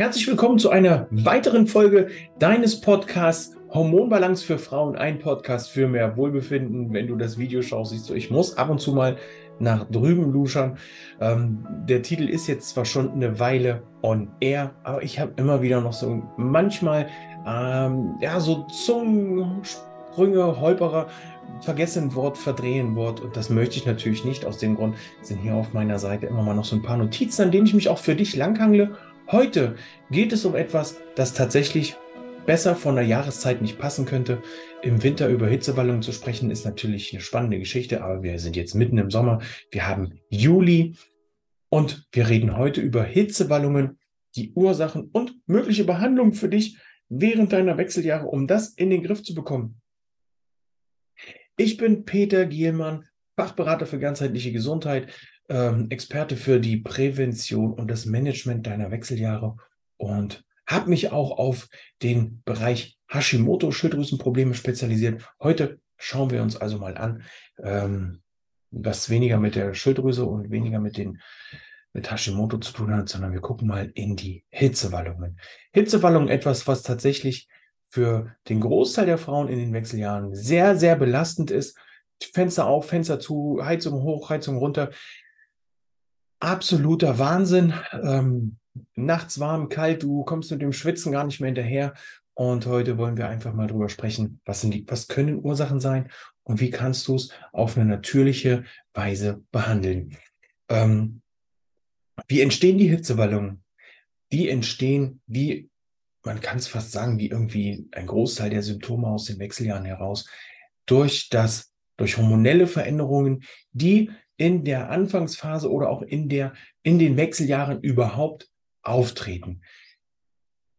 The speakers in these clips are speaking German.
Herzlich willkommen zu einer weiteren Folge deines Podcasts Hormonbalance für Frauen, ein Podcast für mehr Wohlbefinden. Wenn du das Video schaust, siehst du, ich muss ab und zu mal nach drüben luschern. Ähm, der Titel ist jetzt zwar schon eine Weile on air, aber ich habe immer wieder noch so manchmal ähm, ja so Zungensprünge, Holperer, vergessen Wort, verdrehen Wort und das möchte ich natürlich nicht. Aus dem Grund sind hier auf meiner Seite immer mal noch so ein paar Notizen, an denen ich mich auch für dich langhangle. Heute geht es um etwas, das tatsächlich besser von der Jahreszeit nicht passen könnte. Im Winter über Hitzewallungen zu sprechen, ist natürlich eine spannende Geschichte, aber wir sind jetzt mitten im Sommer. Wir haben Juli und wir reden heute über Hitzewallungen, die Ursachen und mögliche Behandlungen für dich während deiner Wechseljahre, um das in den Griff zu bekommen. Ich bin Peter Gielmann, Fachberater für ganzheitliche Gesundheit, ähm, Experte für die Prävention und das Management deiner Wechseljahre und habe mich auch auf den Bereich Hashimoto-Schilddrüsenprobleme spezialisiert. Heute schauen wir uns also mal an, ähm, was weniger mit der Schilddrüse und weniger mit den mit Hashimoto zu tun hat, sondern wir gucken mal in die Hitzewallungen. Hitzewallungen etwas, was tatsächlich für den Großteil der Frauen in den Wechseljahren sehr, sehr belastend ist. Fenster auf, Fenster zu, Heizung hoch, Heizung runter. Absoluter Wahnsinn. Ähm, nachts warm, kalt, du kommst mit dem Schwitzen gar nicht mehr hinterher. Und heute wollen wir einfach mal drüber sprechen, was, sind die, was können Ursachen sein und wie kannst du es auf eine natürliche Weise behandeln. Ähm, wie entstehen die Hitzewallungen? Die entstehen, wie man kann es fast sagen, wie irgendwie ein Großteil der Symptome aus den Wechseljahren heraus, durch das, durch hormonelle Veränderungen, die in der Anfangsphase oder auch in der, in den Wechseljahren überhaupt auftreten.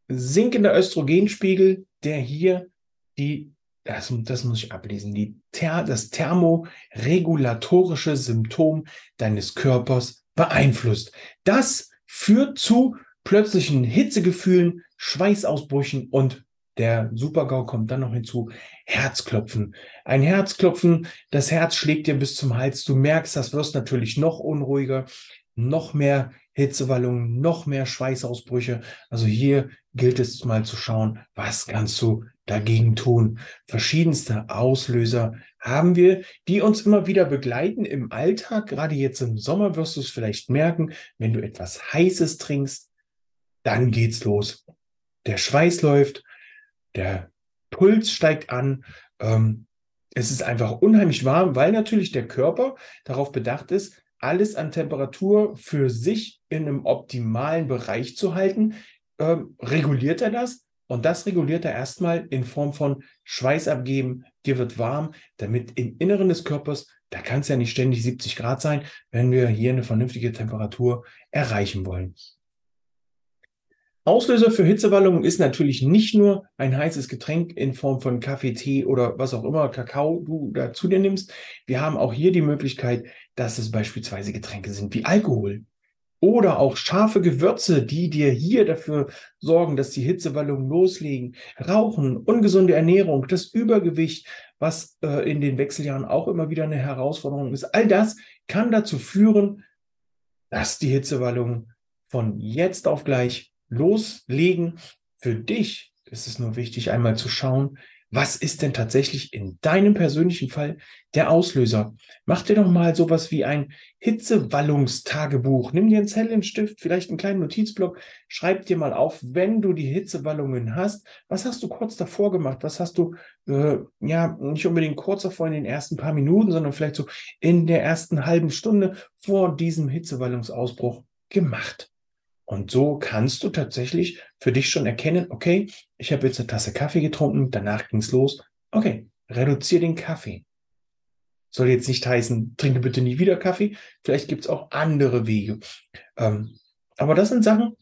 Sinkender Östrogenspiegel, der hier die, das, das muss ich ablesen, die, das thermoregulatorische Symptom deines Körpers beeinflusst. Das führt zu plötzlichen Hitzegefühlen, Schweißausbrüchen und der Supergau kommt dann noch hinzu, Herzklopfen. Ein Herzklopfen, das Herz schlägt dir bis zum Hals. Du merkst, das wirst natürlich noch unruhiger, noch mehr Hitzewallungen, noch mehr Schweißausbrüche. Also hier gilt es mal zu schauen, was kannst du dagegen tun. Verschiedenste Auslöser haben wir, die uns immer wieder begleiten im Alltag. Gerade jetzt im Sommer wirst du es vielleicht merken, wenn du etwas Heißes trinkst, dann geht's los. Der Schweiß läuft, der Puls steigt an. Ähm, es ist einfach unheimlich warm, weil natürlich der Körper darauf bedacht ist, alles an Temperatur für sich in einem optimalen Bereich zu halten. Ähm, reguliert er das? Und das reguliert er erstmal in Form von Schweiß abgeben. Dir wird warm, damit im Inneren des Körpers, da kann es ja nicht ständig 70 Grad sein, wenn wir hier eine vernünftige Temperatur erreichen wollen. Auslöser für Hitzewallungen ist natürlich nicht nur ein heißes Getränk in Form von Kaffee, Tee oder was auch immer, Kakao du da zu dir nimmst. Wir haben auch hier die Möglichkeit, dass es beispielsweise Getränke sind wie Alkohol oder auch scharfe Gewürze, die dir hier dafür sorgen, dass die Hitzewallungen loslegen. Rauchen, ungesunde Ernährung, das Übergewicht, was äh, in den Wechseljahren auch immer wieder eine Herausforderung ist. All das kann dazu führen, dass die Hitzewallungen von jetzt auf gleich loslegen. Für dich ist es nur wichtig, einmal zu schauen, was ist denn tatsächlich in deinem persönlichen Fall der Auslöser? Mach dir doch mal sowas wie ein Hitzewallungstagebuch. Nimm dir einen Zettel, einen Stift, vielleicht einen kleinen Notizblock. Schreib dir mal auf, wenn du die Hitzewallungen hast. Was hast du kurz davor gemacht? Was hast du, äh, ja, nicht unbedingt kurz davor in den ersten paar Minuten, sondern vielleicht so in der ersten halben Stunde vor diesem Hitzewallungsausbruch gemacht? Und so kannst du tatsächlich für dich schon erkennen, okay, ich habe jetzt eine Tasse Kaffee getrunken, danach ging es los. Okay, reduziere den Kaffee. Soll jetzt nicht heißen, trinke bitte nie wieder Kaffee. Vielleicht gibt es auch andere Wege. Ähm, aber das sind Sachen,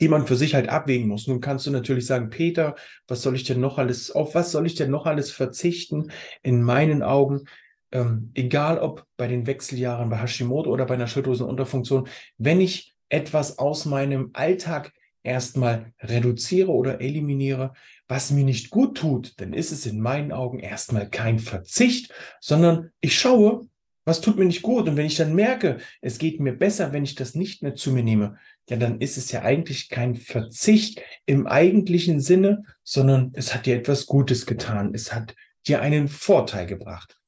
die man für sich halt abwägen muss. Nun kannst du natürlich sagen, Peter, was soll ich denn noch alles, auf was soll ich denn noch alles verzichten? In meinen Augen, ähm, egal ob bei den Wechseljahren bei Hashimoto oder bei einer Schilddrüsenunterfunktion, wenn ich etwas aus meinem Alltag erstmal reduziere oder eliminiere, was mir nicht gut tut, dann ist es in meinen Augen erstmal kein Verzicht, sondern ich schaue, was tut mir nicht gut. Und wenn ich dann merke, es geht mir besser, wenn ich das nicht mehr zu mir nehme, ja, dann ist es ja eigentlich kein Verzicht im eigentlichen Sinne, sondern es hat dir etwas Gutes getan. Es hat dir einen Vorteil gebracht.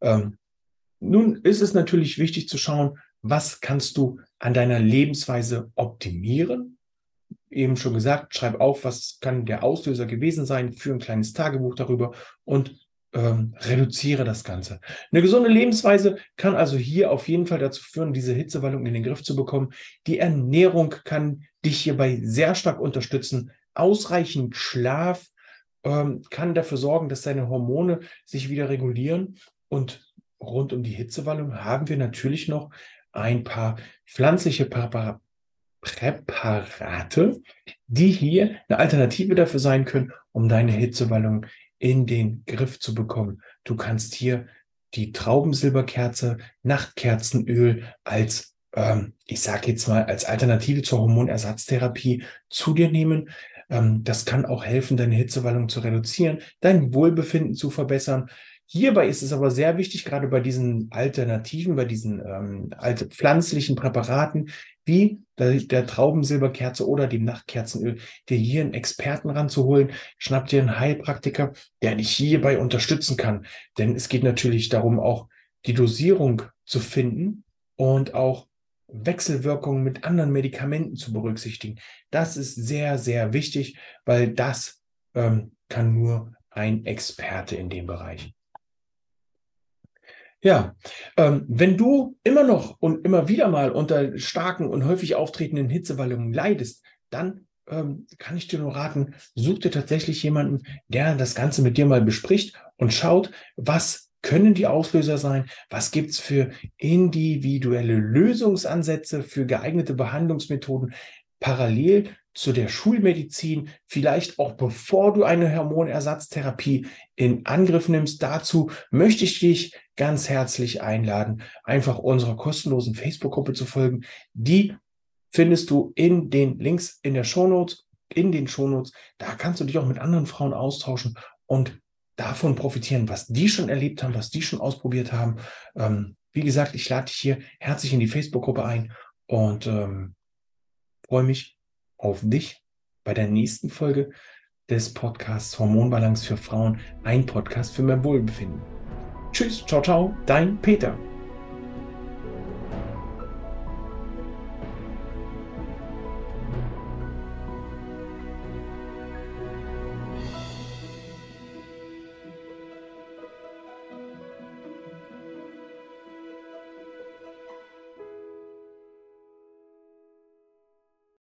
Ähm, nun ist es natürlich wichtig zu schauen, was kannst du an deiner Lebensweise optimieren? Eben schon gesagt, schreib auf, was kann der Auslöser gewesen sein, für ein kleines Tagebuch darüber und ähm, reduziere das Ganze. Eine gesunde Lebensweise kann also hier auf jeden Fall dazu führen, diese Hitzewallung in den Griff zu bekommen. Die Ernährung kann dich hierbei sehr stark unterstützen. Ausreichend Schlaf ähm, kann dafür sorgen, dass deine Hormone sich wieder regulieren. Und rund um die Hitzewallung haben wir natürlich noch ein paar pflanzliche Präparate, die hier eine Alternative dafür sein können, um deine Hitzewallung in den Griff zu bekommen. Du kannst hier die Traubensilberkerze, Nachtkerzenöl als, ähm, ich sage jetzt mal, als Alternative zur Hormonersatztherapie zu dir nehmen. Ähm, das kann auch helfen, deine Hitzewallung zu reduzieren, dein Wohlbefinden zu verbessern. Hierbei ist es aber sehr wichtig, gerade bei diesen Alternativen, bei diesen ähm, alte pflanzlichen Präparaten, wie der, der Traubensilberkerze oder dem Nachtkerzenöl, dir hier einen Experten ranzuholen. Schnapp dir einen Heilpraktiker, der dich hierbei unterstützen kann. Denn es geht natürlich darum, auch die Dosierung zu finden und auch Wechselwirkungen mit anderen Medikamenten zu berücksichtigen. Das ist sehr, sehr wichtig, weil das ähm, kann nur ein Experte in dem Bereich. Ja, ähm, wenn du immer noch und immer wieder mal unter starken und häufig auftretenden Hitzewallungen leidest, dann ähm, kann ich dir nur raten, such dir tatsächlich jemanden, der das Ganze mit dir mal bespricht und schaut, was können die Auslöser sein, was gibt's für individuelle Lösungsansätze, für geeignete Behandlungsmethoden parallel zu der Schulmedizin, vielleicht auch bevor du eine Hormonersatztherapie in Angriff nimmst. Dazu möchte ich dich ganz herzlich einladen, einfach unserer kostenlosen Facebook-Gruppe zu folgen. Die findest du in den Links in der Shownotes, in den Shownotes. Da kannst du dich auch mit anderen Frauen austauschen und davon profitieren, was die schon erlebt haben, was die schon ausprobiert haben. Ähm, wie gesagt, ich lade dich hier herzlich in die Facebook-Gruppe ein und ähm, freue mich auf dich bei der nächsten Folge des Podcasts Hormonbalance für Frauen, ein Podcast für mehr Wohlbefinden. Tschüss, ciao, ciao, dein Peter.